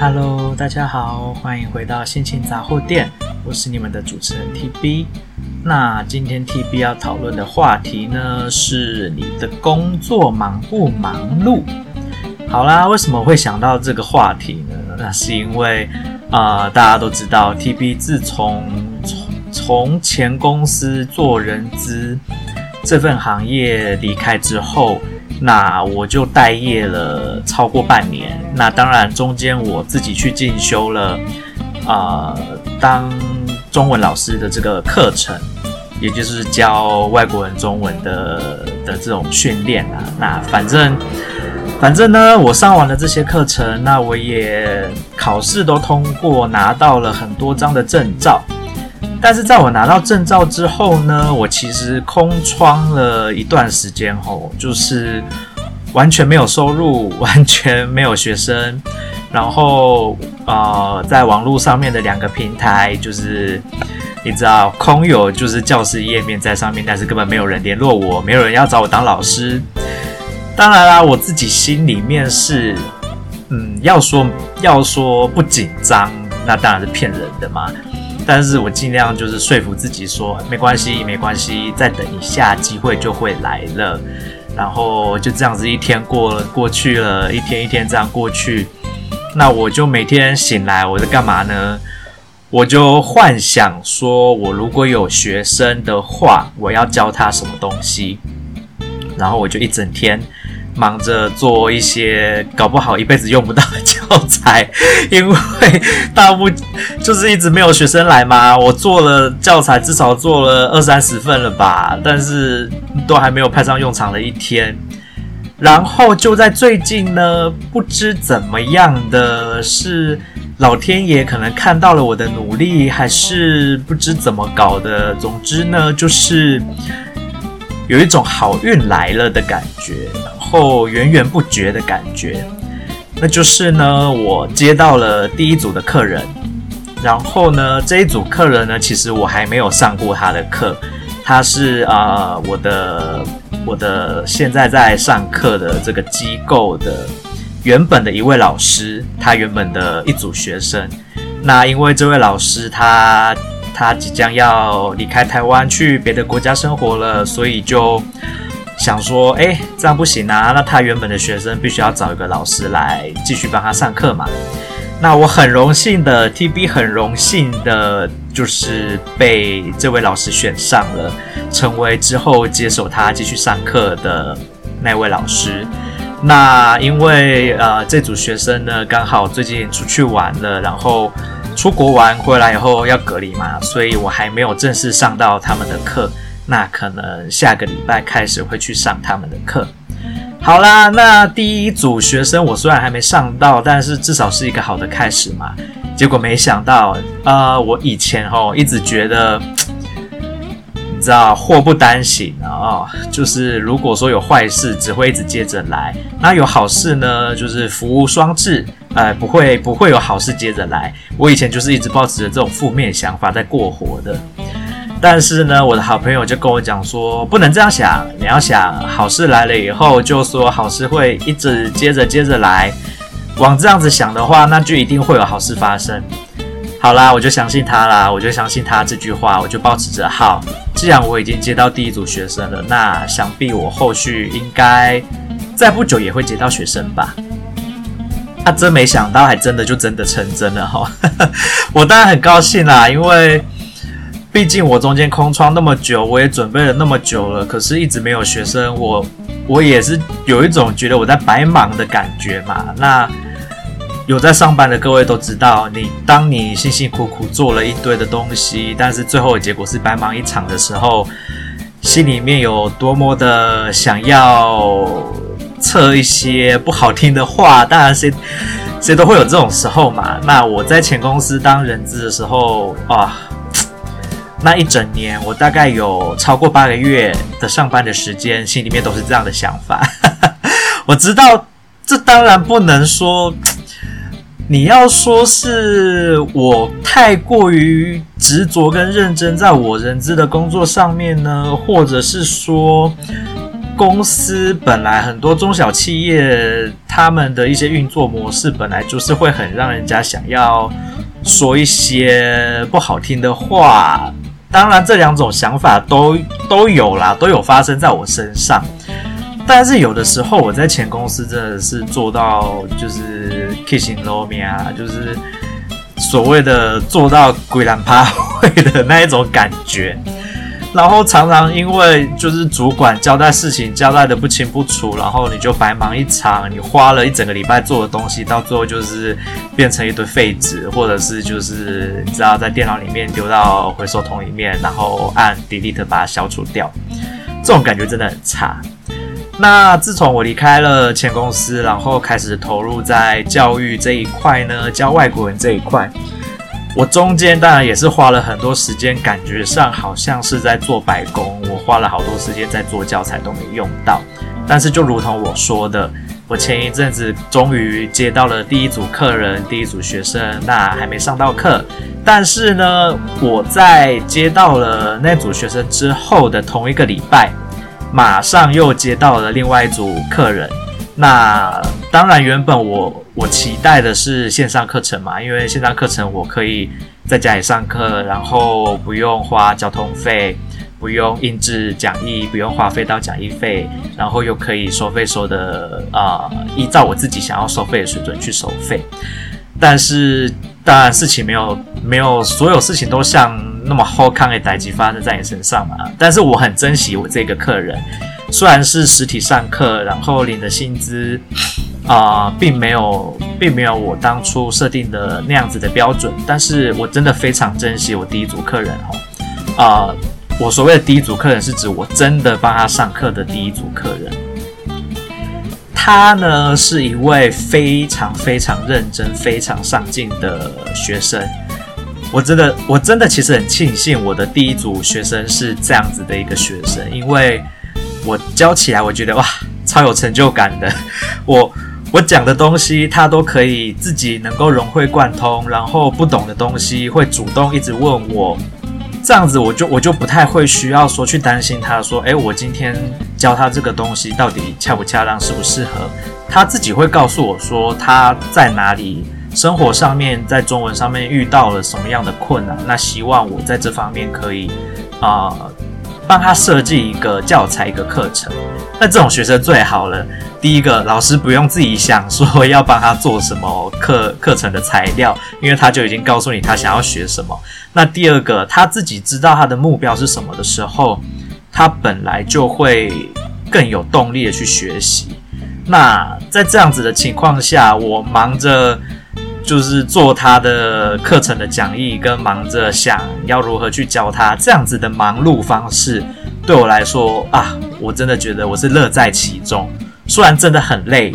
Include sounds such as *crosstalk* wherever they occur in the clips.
Hello，大家好，欢迎回到心情杂货店，我是你们的主持人 TB。那今天 TB 要讨论的话题呢，是你的工作忙不忙碌？好啦，为什么会想到这个话题呢？那是因为啊、大家都知道 TB 自从从从前公司做人资这份行业离开之后。那我就待业了超过半年。那当然，中间我自己去进修了，呃，当中文老师的这个课程，也就是教外国人中文的的这种训练啊。那反正反正呢，我上完了这些课程，那我也考试都通过，拿到了很多张的证照。但是在我拿到证照之后呢，我其实空窗了一段时间后，就是完全没有收入，*laughs* 完全没有学生，然后呃，在网络上面的两个平台，就是你知道，空有就是教师页面在上面，但是根本没有人联络我，没有人要找我当老师。当然啦，我自己心里面是，嗯，要说要说不紧张，那当然是骗人的嘛。但是我尽量就是说服自己说，没关系，没关系，再等一下，机会就会来了。然后就这样子一天过了过去了，一天一天这样过去。那我就每天醒来，我在干嘛呢？我就幻想说，我如果有学生的话，我要教他什么东西。然后我就一整天。忙着做一些搞不好一辈子用不到的教材，*laughs* 因为大部就是一直没有学生来嘛。我做了教材，至少做了二三十份了吧，但是都还没有派上用场的一天。然后就在最近呢，不知怎么样的是老天爷可能看到了我的努力，还是不知怎么搞的。总之呢，就是有一种好运来了的感觉。然后源源不绝的感觉，那就是呢，我接到了第一组的客人，然后呢，这一组客人呢，其实我还没有上过他的课，他是啊、我的我的现在在上课的这个机构的原本的一位老师，他原本的一组学生，那因为这位老师他他即将要离开台湾去别的国家生活了，所以就。想说，哎，这样不行啊！那他原本的学生必须要找一个老师来继续帮他上课嘛。那我很荣幸的，TB 很荣幸的，就是被这位老师选上了，成为之后接手他继续上课的那位老师。那因为呃，这组学生呢，刚好最近出去玩了，然后出国玩回来以后要隔离嘛，所以我还没有正式上到他们的课。那可能下个礼拜开始会去上他们的课。好啦，那第一组学生我虽然还没上到，但是至少是一个好的开始嘛。结果没想到，呃，我以前哦一直觉得，*tsk* 你知道祸不单行啊，哦，就是如果说有坏事，只会一直接着来；那有好事呢，就是福无双至，呃，不会不会有好事接着来。我以前就是一直抱持着这种负面想法在过活的。但是呢，我的好朋友就跟我讲说，不能这样想，你要想好事来了以后，就说好事会一直接着接着来。往这样子想的话，那就一定会有好事发生。好啦，我就相信他啦，我就相信他这句话，我就保持着好。既然我已经接到第一组学生了，那想必我后续应该再不久也会接到学生吧。他真没想到，还真的就真的成真了哈。*laughs* 我当然很高兴啦，因为。毕竟我中间空窗那么久，我也准备了那么久了，可是一直没有学生，我我也是有一种觉得我在白忙的感觉嘛。那有在上班的各位都知道，你当你辛辛苦苦做了一堆的东西，但是最后的结果是白忙一场的时候，心里面有多么的想要测一些不好听的话。当然谁谁都会有这种时候嘛。那我在前公司当人资的时候啊。那一整年，我大概有超过八个月的上班的时间，心里面都是这样的想法。*laughs* 我知道，这当然不能说，你要说是我太过于执着跟认真在我人资的工作上面呢，或者是说公司本来很多中小企业，他们的一些运作模式本来就是会很让人家想要说一些不好听的话。当然，这两种想法都都有啦，都有发生在我身上。但是有的时候我在前公司真的是做到就是 kissing low me 啊，就是所谓的做到鬼脸趴会的那一种感觉。然后常常因为就是主管交代事情交代的不清不楚，然后你就白忙一场，你花了一整个礼拜做的东西，到最后就是变成一堆废纸，或者是就是你知道在电脑里面丢到回收桶里面，然后按 delete 把它消除掉，这种感觉真的很差。那自从我离开了前公司，然后开始投入在教育这一块呢，教外国人这一块。我中间当然也是花了很多时间，感觉上好像是在做白工。我花了好多时间在做教材都没用到，但是就如同我说的，我前一阵子终于接到了第一组客人，第一组学生，那还没上到课。但是呢，我在接到了那组学生之后的同一个礼拜，马上又接到了另外一组客人。那当然，原本我。我期待的是线上课程嘛，因为线上课程我可以在家里上课，然后不用花交通费，不用印制讲义，不用花费到讲义费，然后又可以收费收的啊、依照我自己想要收费的水准去收费。但是当然事情没有没有所有事情都像那么好康的代志发生在你身上嘛。但是我很珍惜我这个客人，虽然是实体上课，然后领的薪资。啊、并没有，并没有我当初设定的那样子的标准，但是我真的非常珍惜我第一组客人哦。啊、我所谓的第一组客人是指我真的帮他上课的第一组客人。他呢是一位非常非常认真、非常上进的学生。我真的，我真的其实很庆幸我的第一组学生是这样子的一个学生，因为我教起来，我觉得哇，超有成就感的。我。我讲的东西，他都可以自己能够融会贯通，然后不懂的东西会主动一直问我，这样子我就我就不太会需要说去担心他说，诶，我今天教他这个东西到底恰不恰当，适不适合，他自己会告诉我说他在哪里，生活上面在中文上面遇到了什么样的困难，那希望我在这方面可以啊。帮他设计一个教材，一个课程，那这种学生最好了。第一个，老师不用自己想说要帮他做什么课课程的材料，因为他就已经告诉你他想要学什么。那第二个，他自己知道他的目标是什么的时候，他本来就会更有动力的去学习。那在这样子的情况下，我忙着。就是做他的课程的讲义，跟忙着想要如何去教他这样子的忙碌方式，对我来说啊，我真的觉得我是乐在其中。虽然真的很累，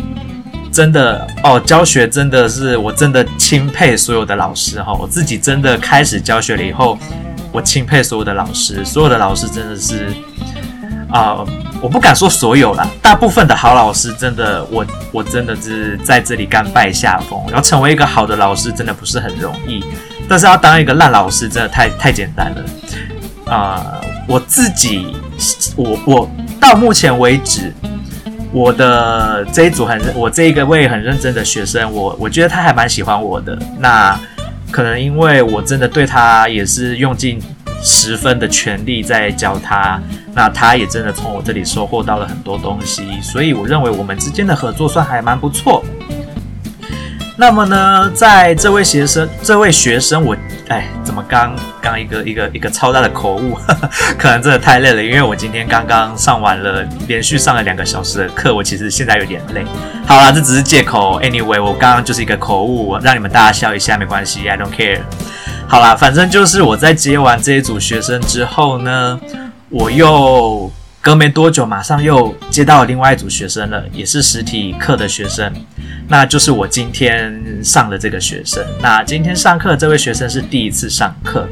真的哦，教学真的是我真的钦佩所有的老师哈。我自己真的开始教学了以后，我钦佩所有的老师，所有的老师真的是。啊、我不敢说所有啦，大部分的好老师真的，我我真的是在这里甘拜下风。要成为一个好的老师，真的不是很容易，但是要当一个烂老师，真的太太简单了。啊、我自己，我我到目前为止，我的这一组很，我这一个位很认真的学生，我我觉得他还蛮喜欢我的。那可能因为我真的对他也是用尽。十分的全力在教他，那他也真的从我这里收获到了很多东西，所以我认为我们之间的合作算还蛮不错。那么呢，在这位学生，这位学生我，我哎，怎么刚刚一个一个一个超大的口误，*laughs* 可能真的太累了，因为我今天刚刚上完了连续上了两个小时的课，我其实现在有点累。好啦，这只是借口。Anyway，我刚刚就是一个口误，让你们大家笑一下没关系，I don't care。好啦，反正就是我在接完这一组学生之后呢，我又隔没多久，马上又接到另外一组学生了，也是实体课的学生，那就是我今天上的这个学生。那今天上课这位学生是第一次上课，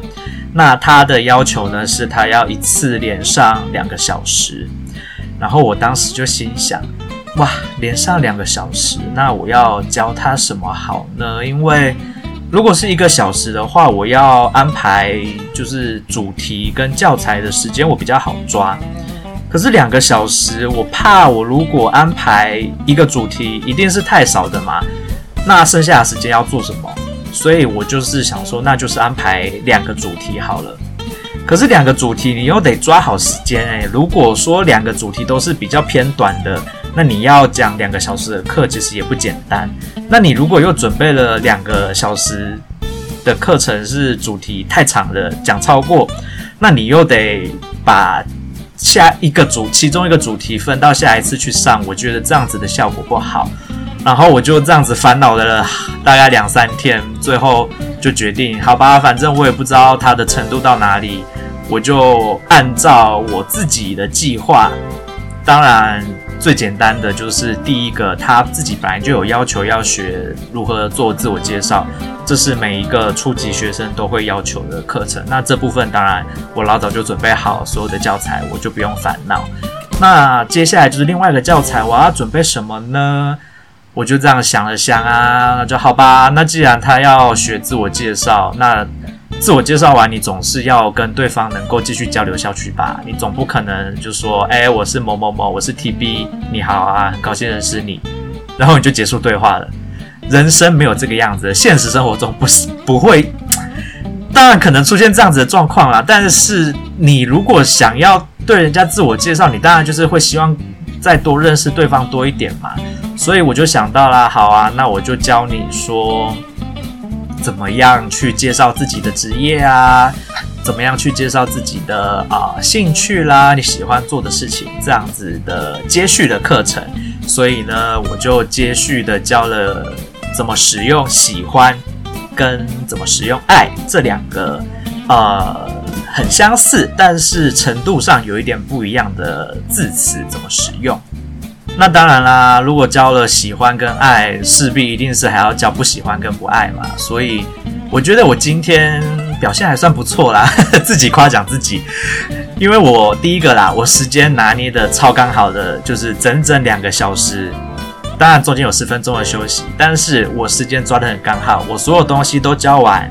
那他的要求呢是他要一次连上两个小时，然后我当时就心想，哇，连上两个小时，那我要教他什么好呢？因为如果是一个小时的话，我要安排就是主题跟教材的时间，我比较好抓。可是两个小时，我怕我如果安排一个主题，一定是太少的嘛。那剩下的时间要做什么？所以我就是想说，那就是安排两个主题好了。可是两个主题你又得抓好时间诶。如果说两个主题都是比较偏短的，那你要讲两个小时的课，其实也不简单。那你如果又准备了两个小时的课程是主题太长了，讲超过，那你又得把。下一个主，其中一个主题分到下一次去上，我觉得这样子的效果不好，然后我就这样子烦恼了大概两三天，最后就决定，好吧，反正我也不知道它的程度到哪里，我就按照我自己的计划，当然。最简单的就是第一个，他自己本来就有要求要学如何做自我介绍，这是每一个初级学生都会要求的课程。那这部分当然我老早就准备好所有的教材，我就不用烦恼。那接下来就是另外一个教材，我要准备什么呢？我就这样想了想啊，那就好吧。那既然他要学自我介绍，那自我介绍完，你总是要跟对方能够继续交流下去吧？你总不可能就说，哎，我是某某某，我是 TB，你好啊，很高兴认识你，然后你就结束对话了。人生没有这个样子，现实生活中不是不会，当然可能出现这样子的状况啦。但是你如果想要对人家自我介绍，你当然就是会希望再多认识对方多一点嘛。所以我就想到啦，好啊，那我就教你说。怎么样去介绍自己的职业啊？怎么样去介绍自己的啊、兴趣啦？你喜欢做的事情，这样子的接续的课程。所以呢，我就接续的教了怎么使用喜欢跟怎么使用爱这两个呃很相似，但是程度上有一点不一样的字词怎么使用。那当然啦，如果教了喜欢跟爱，势必一定是还要教不喜欢跟不爱嘛。所以我觉得我今天表现还算不错啦，*laughs* 自己夸奖自己。因为我第一个啦，我时间拿捏的超刚好的，就是整整两个小时。当然中间有十分钟的休息，但是我时间抓得很刚好，我所有东西都教完，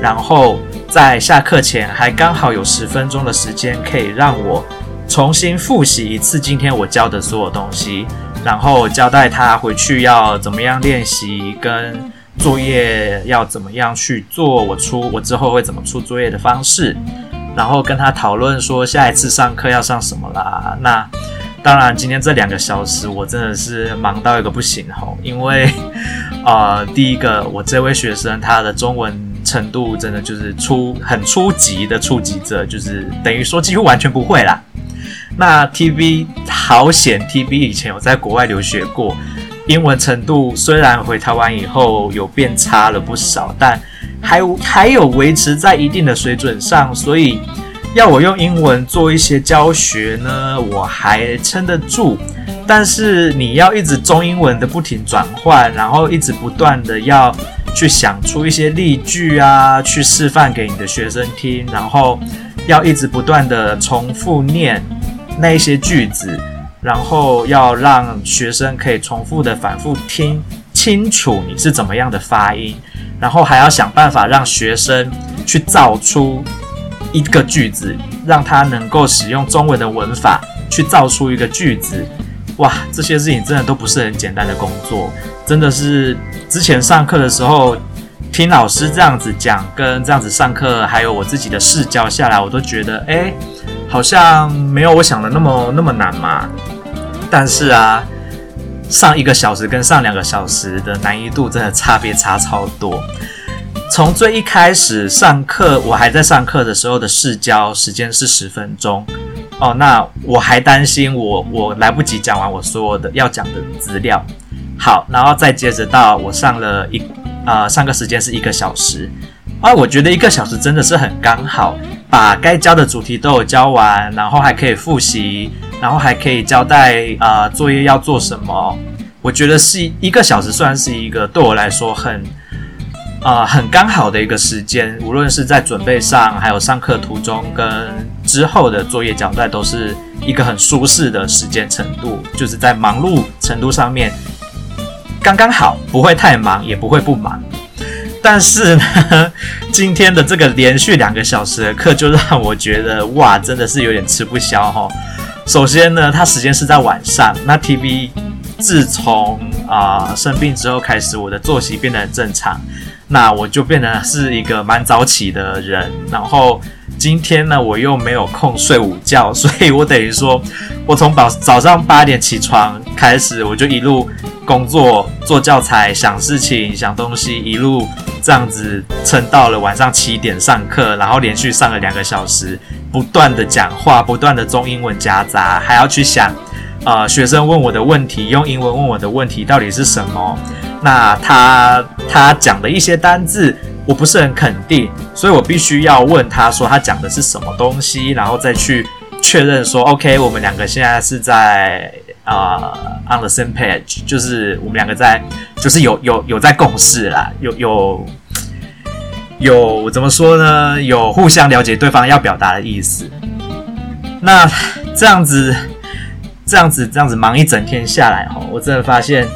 然后在下课前还刚好有十分钟的时间可以让我。重新复习一次今天我教的所有东西，然后交代他回去要怎么样练习，跟作业要怎么样去做。我出我之后会怎么出作业的方式，然后跟他讨论说下一次上课要上什么啦。那当然，今天这两个小时我真的是忙到一个不行吼，因为 *laughs* 呃，第一个我这位学生他的中文程度真的就是初很初级的初级者，就是等于说几乎完全不会啦。那 TB 好险，TB 以前有在国外留学过，英文程度虽然回台湾以后有变差了不少，但还还有维持在一定的水准上，所以要我用英文做一些教学呢，我还撑得住。但是你要一直中英文的不停转换，然后一直不断的要去想出一些例句啊，去示范给你的学生听，然后要一直不断的重复念。那一些句子，然后要让学生可以重复的反复听清楚你是怎么样的发音，然后还要想办法让学生去造出一个句子，让他能够使用中文的文法去造出一个句子。哇，这些事情真的都不是很简单的工作，真的是之前上课的时候听老师这样子讲，跟这样子上课，还有我自己的试教下来，我都觉得，诶。好像没有我想的那么那么难嘛，但是啊，上一个小时跟上两个小时的难易度真的差别差超多。从最一开始上课，我还在上课的时候的试教时间是十分钟哦，那我还担心我我来不及讲完我所有的要讲的资料。好，然后再接着到我上了一啊、上课时间是一个小时。啊，我觉得一个小时真的是很刚好，把该教的主题都有教完，然后还可以复习，然后还可以交代啊、呃、作业要做什么。我觉得是一个小时，算是一个对我来说很啊、呃、很刚好的一个时间，无论是在准备上，还有上课途中跟之后的作业交代，都是一个很舒适的时间程度，就是在忙碌程度上面刚刚好，不会太忙，也不会不忙。但是呢，今天的这个连续两个小时的课，就让我觉得哇，真的是有点吃不消哈。首先呢，它时间是在晚上。那 TV 自从啊、生病之后开始，我的作息变得很正常，那我就变得是一个蛮早起的人。然后今天呢，我又没有空睡午觉，所以我等于说，我从早早上八点起床开始，我就一路工作、做教材、想事情、想东西，一路这样子撑到了晚上七点上课，然后连续上了两个小时。不断的讲话，不断的中英文夹杂，还要去想，呃，学生问我的问题，用英文问我的问题到底是什么？那他他讲的一些单字，我不是很肯定，所以我必须要问他说他讲的是什么东西，然后再去确认说，OK，我们两个现在是在啊、呃、on the same page，就是我们两个在，就是有有有在共事啦，有有。有怎么说呢？有互相了解对方要表达的意思。那这样子，这样子，这样子忙一整天下来，哦，我真的发现，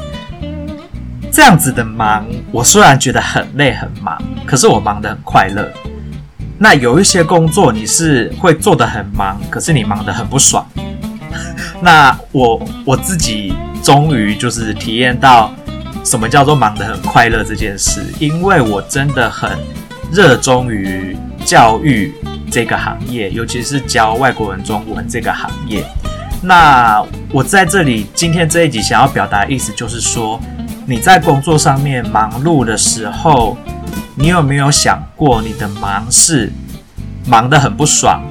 这样子的忙，我虽然觉得很累很忙，可是我忙得很快乐。那有一些工作你是会做得很忙，可是你忙得很不爽。*laughs* 那我我自己终于就是体验到什么叫做忙得很快乐这件事，因为我真的很。热衷于教育这个行业，尤其是教外国人中文这个行业。那我在这里今天这一集想要表达的意思就是说，你在工作上面忙碌的时候，你有没有想过你的忙是忙得很不爽，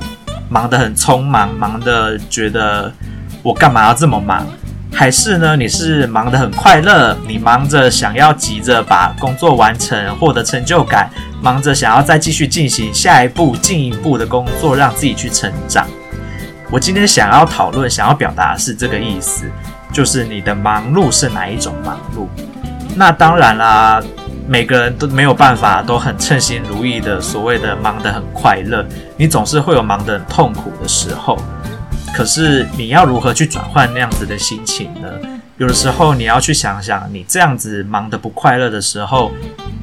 忙得很匆忙，忙得觉得我干嘛要这么忙？还是呢，你是忙得很快乐，你忙着想要急着把工作完成，获得成就感，忙着想要再继续进行下一步、进一步的工作，让自己去成长。我今天想要讨论、想要表达的是这个意思，就是你的忙碌是哪一种忙碌？那当然啦，每个人都没有办法都很称心如意的，所谓的忙得很快乐，你总是会有忙得很痛苦的时候。可是你要如何去转换那样子的心情呢？有的时候你要去想想，你这样子忙得不快乐的时候，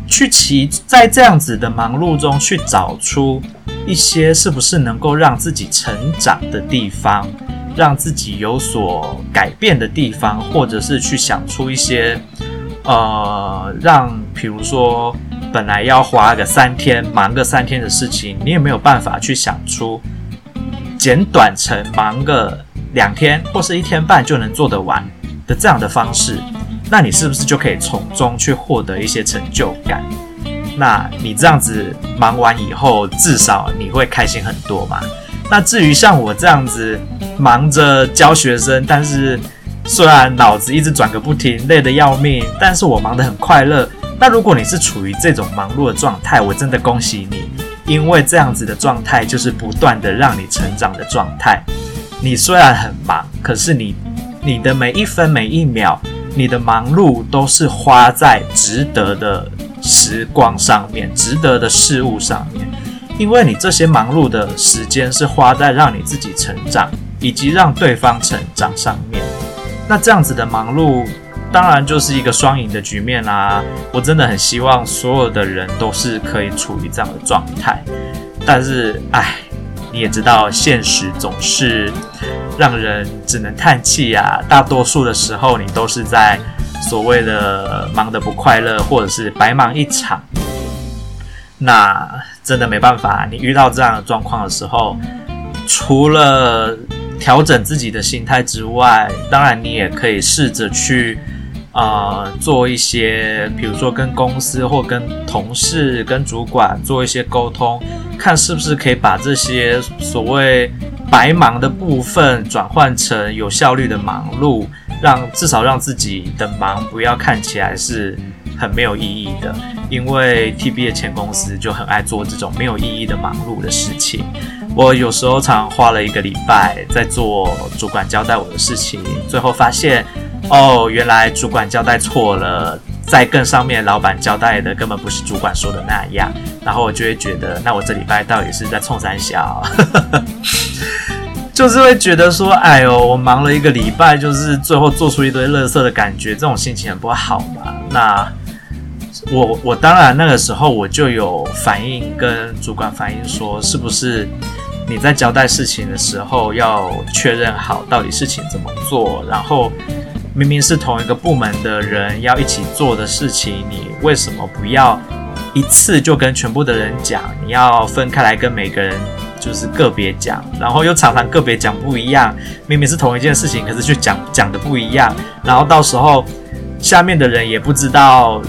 去其在这样子的忙碌中去找出一些是不是能够让自己成长的地方，让自己有所改变的地方，或者是去想出一些，呃，让比如说本来要花个三天忙个三天的事情，你也没有办法去想出？简短成忙个两天或是一天半就能做得完的这样的方式，那你是不是就可以从中去获得一些成就感？那你这样子忙完以后，至少你会开心很多嘛？那至于像我这样子忙着教学生，但是虽然脑子一直转个不停，累得要命，但是我忙得很快乐。那如果你是处于这种忙碌的状态，我真的恭喜你。因为这样子的状态就是不断的让你成长的状态。你虽然很忙，可是你你的每一分每一秒，你的忙碌都是花在值得的时光上面，值得的事物上面。因为你这些忙碌的时间是花在让你自己成长以及让对方成长上面。那这样子的忙碌。当然就是一个双赢的局面啦！我真的很希望所有的人都是可以处于这样的状态，但是，唉，你也知道，现实总是让人只能叹气呀。大多数的时候，你都是在所谓的忙得不快乐，或者是白忙一场。那真的没办法，你遇到这样的状况的时候，除了调整自己的心态之外，当然你也可以试着去。呃，做一些，比如说跟公司或跟同事、跟主管做一些沟通，看是不是可以把这些所谓白忙的部分转换成有效率的忙碌，让至少让自己的忙不要看起来是很没有意义的。因为 TB 的前公司就很爱做这种没有意义的忙碌的事情。我有时候常花了一个礼拜在做主管交代我的事情，最后发现。哦，原来主管交代错了，在更上面老板交代的根本不是主管说的那样，然后我就会觉得，那我这礼拜到底是在冲三小，*laughs* 就是会觉得说，哎呦，我忙了一个礼拜，就是最后做出一堆垃圾的感觉，这种心情很不好嘛。那我我当然那个时候我就有反应跟主管反映说，是不是你在交代事情的时候要确认好到底事情怎么做，然后明明是同一个部门的人要一起做的事情，你为什么不要一次就跟全部的人讲？你要分开来跟每个人就是个别讲，然后又常常个别讲不一样，明明是同一件事情，可是却讲讲的不一样，然后到时候下面的人也不知道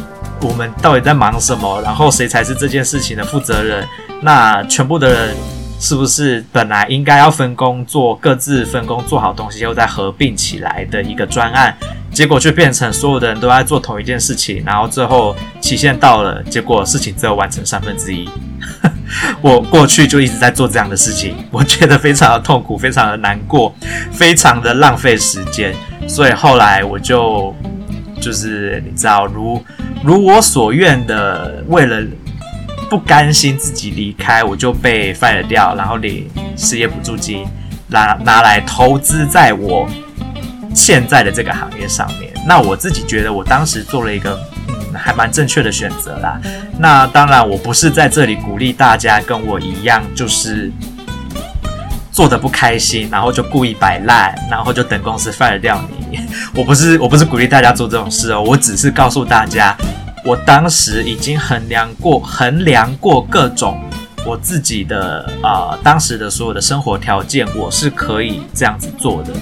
我们到底在忙什么，然后谁才是这件事情的负责人？那全部的人。是不是本来应该要分工做，各自分工做好东西，又再合并起来的一个专案，结果却变成所有的人都在做同一件事情，然后最后期限到了，结果事情只有完成三分之一。我过去就一直在做这样的事情，我觉得非常的痛苦，非常的难过，非常的浪费时间，所以后来我就就是你知道，如如我所愿的，为了。不甘心自己离开，我就被 fire 掉，然后领失业补助金，拿拿来投资在我现在的这个行业上面。那我自己觉得，我当时做了一个嗯还蛮正确的选择啦。那当然，我不是在这里鼓励大家跟我一样，就是做的不开心，然后就故意摆烂，然后就等公司 fire 掉你。我不是我不是鼓励大家做这种事哦，我只是告诉大家。我当时已经衡量过，衡量过各种我自己的啊、当时的所有的生活条件，我是可以这样子做的。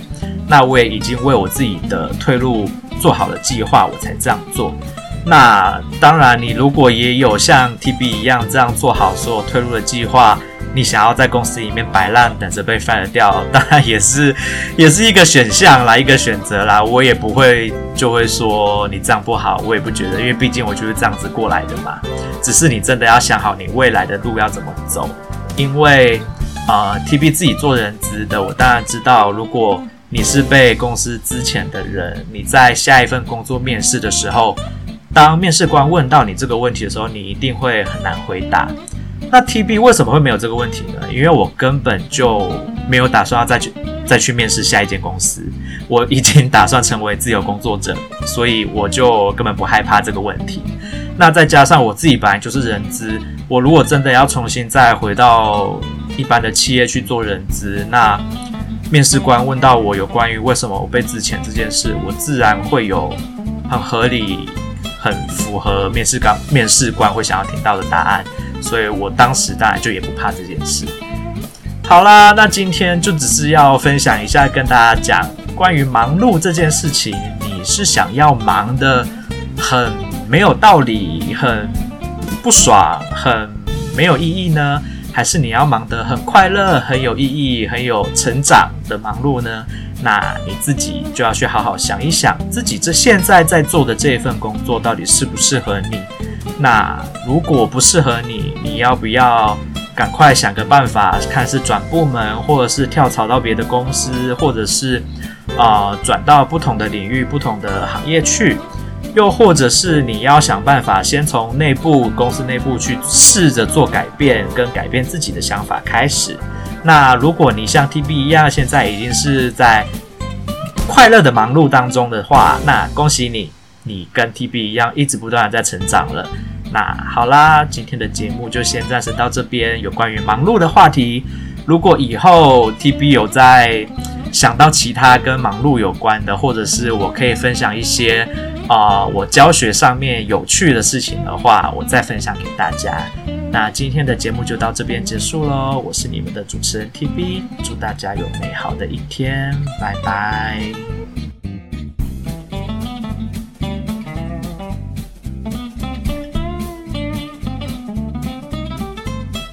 那我也已经为我自己的退路做好了计划，我才这样做。那当然，你如果也有像 TB 一样这样做好所有退路的计划。你想要在公司里面摆烂，等着被 fire 掉，当然也是，也是一个选项啦，一个选择啦。我也不会就会说你这样不好，我也不觉得，因为毕竟我就是这样子过来的嘛。只是你真的要想好你未来的路要怎么走，因为呃，TB 自己做人资的，我当然知道，如果你是被公司资遣的人，你在下一份工作面试的时候，当面试官问到你这个问题的时候，你一定会很难回答。那 TB 为什么会没有这个问题呢？因为我根本就没有打算要再去再去面试下一间公司，我已经打算成为自由工作者，所以我就根本不害怕这个问题。那再加上我自己本来就是人资，我如果真的要重新再回到一般的企业去做人资，那面试官问到我有关于为什么我被资遣这件事，我自然会有很合理、很符合面试官面试官会想要听到的答案。所以我当时当然就也不怕这件事。好啦，那今天就只是要分享一下，跟大家讲关于忙碌这件事情，你是想要忙得很没有道理、很不爽、很没有意义呢？还是你要忙得很快乐、很有意义、很有成长的忙碌呢？那你自己就要去好好想一想，自己这现在在做的这一份工作到底适不适合你？那如果不适合你，你要不要赶快想个办法，看是转部门，或者是跳槽到别的公司，或者是啊、呃、转到不同的领域、不同的行业去，又或者是你要想办法先从内部公司内部去试着做改变，跟改变自己的想法开始。那如果你像 TB 一样，现在已经是在快乐的忙碌当中的话，那恭喜你，你跟 TB 一样，一直不断的在成长了。那好啦，今天的节目就先暂时到这边。有关于忙碌的话题，如果以后 TB 有在想到其他跟忙碌有关的，或者是我可以分享一些啊、我教学上面有趣的事情的话，我再分享给大家。那今天的节目就到这边结束喽。我是你们的主持人 TB，祝大家有美好的一天，拜拜。